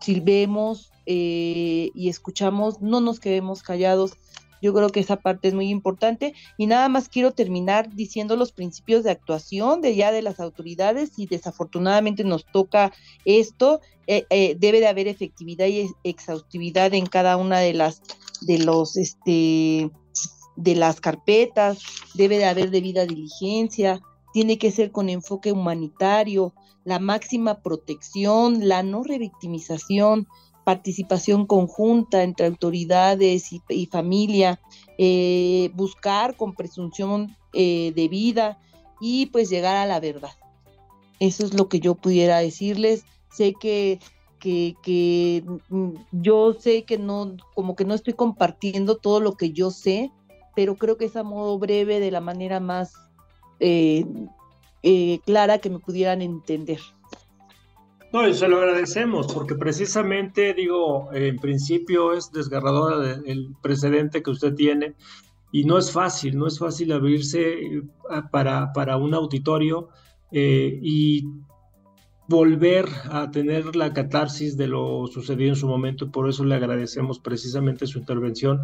silbemos eh, y escuchamos, no nos quedemos callados. Yo creo que esa parte es muy importante. Y nada más quiero terminar diciendo los principios de actuación de ya de las autoridades. Si desafortunadamente nos toca esto, eh, eh, debe de haber efectividad y exhaustividad en cada una de las de los este de las carpetas, debe de haber debida diligencia, tiene que ser con enfoque humanitario, la máxima protección, la no revictimización, participación conjunta entre autoridades y, familia, eh, buscar con presunción eh, de vida y pues llegar a la verdad. Eso es lo que yo pudiera decirles. Sé que, que, mm, yo sé que no, como que no estoy compartiendo todo lo que yo sé, pero creo que es a modo breve de la manera más eh, eh, clara que me pudieran entender. No, y se lo agradecemos, porque precisamente, digo, en principio es desgarrador el precedente que usted tiene, y no es fácil, no es fácil abrirse eh, para, para un auditorio eh, y volver a tener la catarsis de lo sucedido en su momento, y por eso le agradecemos precisamente su intervención.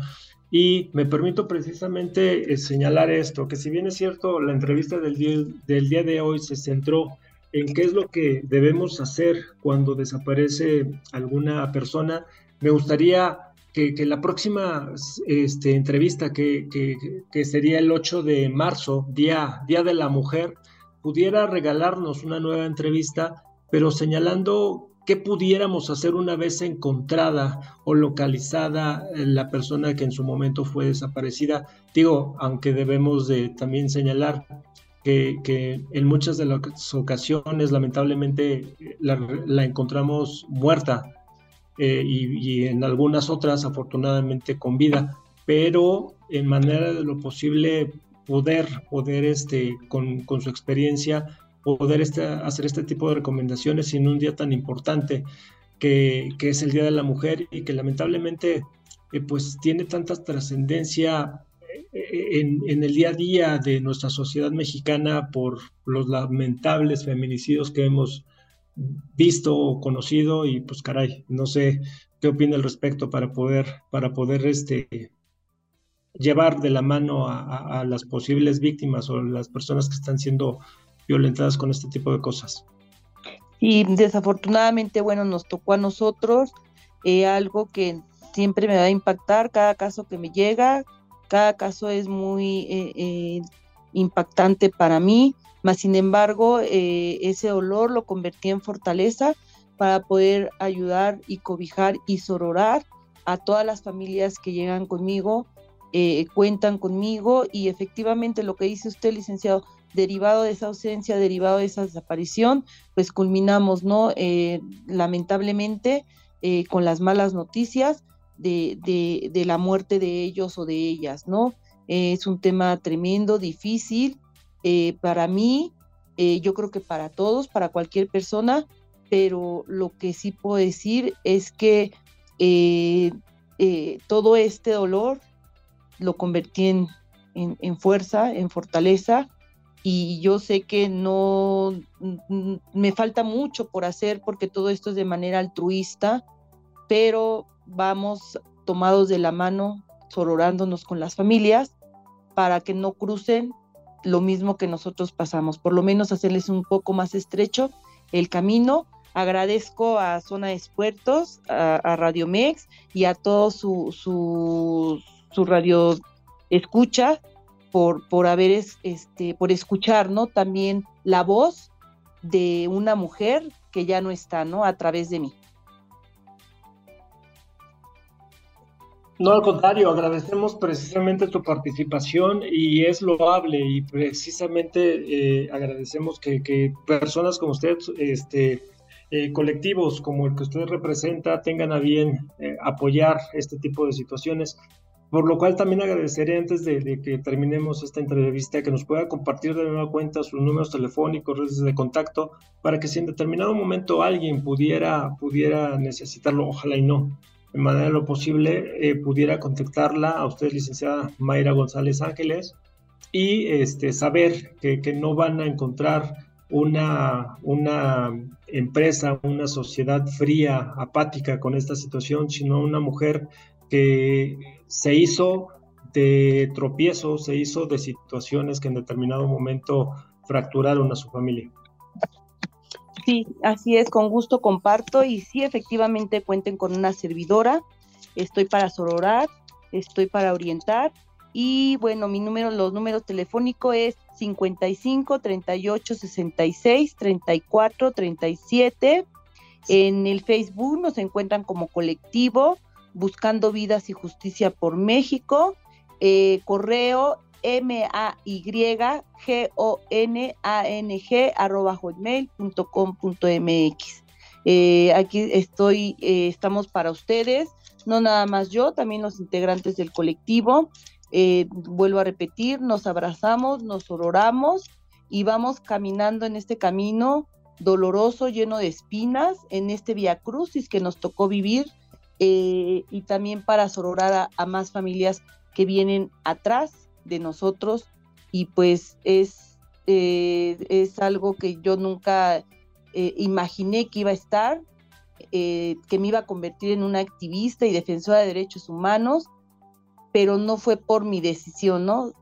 Y me permito precisamente eh, señalar esto, que si bien es cierto, la entrevista del día, del día de hoy se centró en qué es lo que debemos hacer cuando desaparece alguna persona, me gustaría que, la próxima este, entrevista, que, que, sería el 8 de marzo, día, día de la Mujer, pudiera regalarnos una nueva entrevista, pero señalando ¿Qué pudiéramos hacer una vez encontrada o localizada la persona que en su momento fue desaparecida? Digo, aunque debemos de también señalar que, en muchas de las ocasiones lamentablemente la, encontramos muerta eh, y, en algunas otras afortunadamente con vida, pero en manera de lo posible poder, poder este, con, con su experiencia, poder este, hacer este tipo de recomendaciones en un día tan importante que, que es el Día de la Mujer y que lamentablemente eh, pues tiene tanta trascendencia eh, en, en, el día a día de nuestra sociedad mexicana por los lamentables feminicidios que hemos visto o conocido y pues caray, no sé qué opina al respecto para poder, para poder este, llevar de la mano a, a las posibles víctimas o las personas que están siendo violentadas con este tipo de cosas. Y desafortunadamente, bueno, nos tocó a nosotros eh, algo que siempre me va a impactar, cada caso que me llega, cada caso es muy eh, eh, impactante para mí, mas sin embargo, ese dolor lo convertí en fortaleza para poder ayudar y cobijar y sororar a todas las familias que llegan conmigo, cuentan conmigo y efectivamente lo que dice usted, licenciado, derivado de esa ausencia, derivado de esa desaparición, pues culminamos, ¿no? Eh, lamentablemente, eh, con las malas noticias de, de, la muerte de ellos o de ellas, ¿no? es un tema tremendo, difícil eh, para mí, yo creo que para todos, para cualquier persona, pero lo que sí puedo decir es que todo este dolor lo convertí en, en fuerza, en fortaleza, y yo sé que no me falta mucho por hacer porque todo esto es de manera altruista, pero vamos tomados de la mano, sororándonos con las familias para que no crucen lo mismo que nosotros pasamos, por lo menos hacerles un poco más estrecho el camino. Agradezco a Zona de a, Radio Mex y a todo su, su, su radio escucha por, por haber, este, por escuchar, ¿no? También la voz de una mujer que ya no está, ¿no? A través de mí. No, al contrario, agradecemos precisamente tu participación y es loable y precisamente eh, agradecemos que, personas como usted, este, eh, colectivos como el que usted representa, tengan a bien eh, apoyar este tipo de situaciones. Por lo cual también agradeceré antes de, que terminemos esta entrevista que nos pueda compartir de nueva cuenta sus números telefónicos, redes de contacto, para que si en determinado momento alguien pudiera, pudiera necesitarlo, ojalá y no, en manera lo posible, eh, pudiera contactarla a usted, licenciada Mayra González Ángeles, y este, saber que, que no van a encontrar una, una empresa, una sociedad fría, apática con esta situación, sino una mujer que se hizo de tropiezos, se hizo de situaciones que en determinado momento fracturaron a su familia. Sí, así es, con gusto comparto y sí, efectivamente cuenten con una servidora. Estoy para sororar, estoy para orientar y bueno, mi número, los números telefónicos es 55 38 66 34 37. En el Facebook nos encuentran como colectivo Buscando Vidas y Justicia por México. Eh, correo m a y g o n a n g arroba hotmail.com.mx. Eh, aquí estoy, eh, estamos para ustedes, no nada más yo, también los integrantes del colectivo. Eh, vuelvo a repetir, nos abrazamos, nos oramos y vamos caminando en este camino doloroso, lleno de espinas, en este via crucis que nos tocó vivir eh, y también para sororar a, más familias que vienen atrás de nosotros y pues es, eh, es algo que yo nunca imaginé que iba a estar, que me iba a convertir en una activista y defensora de derechos humanos pero no fue por mi decisión, [laughs] ¿no?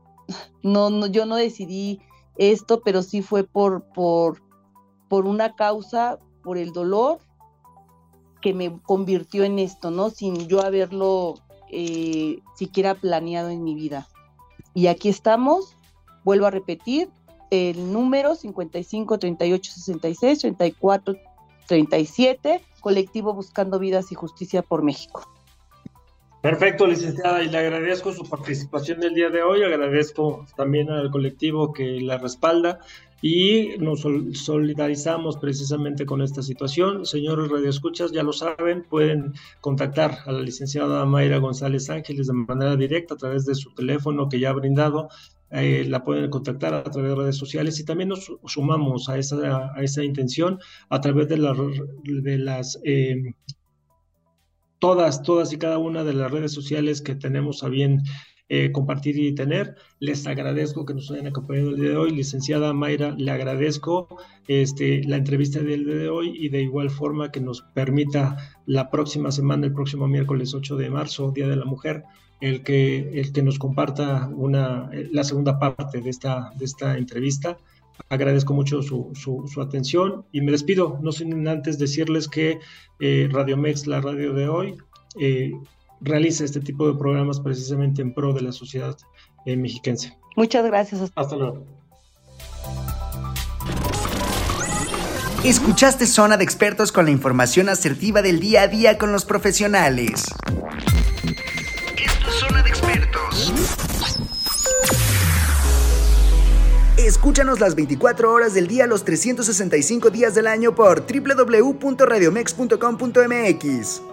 No, yo no decidí esto, pero sí fue por, por, por una causa, por el dolor que me convirtió en esto, ¿no? Sin yo haberlo eh, siquiera planeado en mi vida. Y aquí estamos, vuelvo a repetir, el número 55 38 66 34 37, colectivo Buscando Vidas y Justicia por México. Perfecto, licenciada, y le agradezco su participación el día de hoy, agradezco también al colectivo que la respalda y nos solidarizamos precisamente con esta situación. Señores radioescuchas, ya lo saben, pueden contactar a la licenciada Mayra González Ángeles de manera directa a través de su teléfono que ya ha brindado. Eh, la pueden contactar a través de redes sociales y también nos sumamos a esa, a esa intención a través de, de las eh, todas, todas y cada una de las redes sociales que tenemos a bien eh, compartir y tener. Les agradezco que nos hayan acompañado el día de hoy. Licenciada Mayra, le agradezco este, la entrevista del día de hoy y de igual forma que nos permita la próxima semana, el próximo miércoles 8 de marzo, Día de la Mujer, el que, el que nos comparta una, la segunda parte de esta, de esta entrevista. Agradezco mucho su, su, atención y me despido, no sin antes decirles que eh, Radio Mex, la radio de hoy, eh, realiza este tipo de programas precisamente en pro de la sociedad eh, mexiquense. Muchas gracias. Hasta luego. Escuchaste Zona de Expertos con la información asertiva del día a día con los profesionales. Escúchanos las 24 horas del día, los 365 días del año por www.radiomex.com.mx.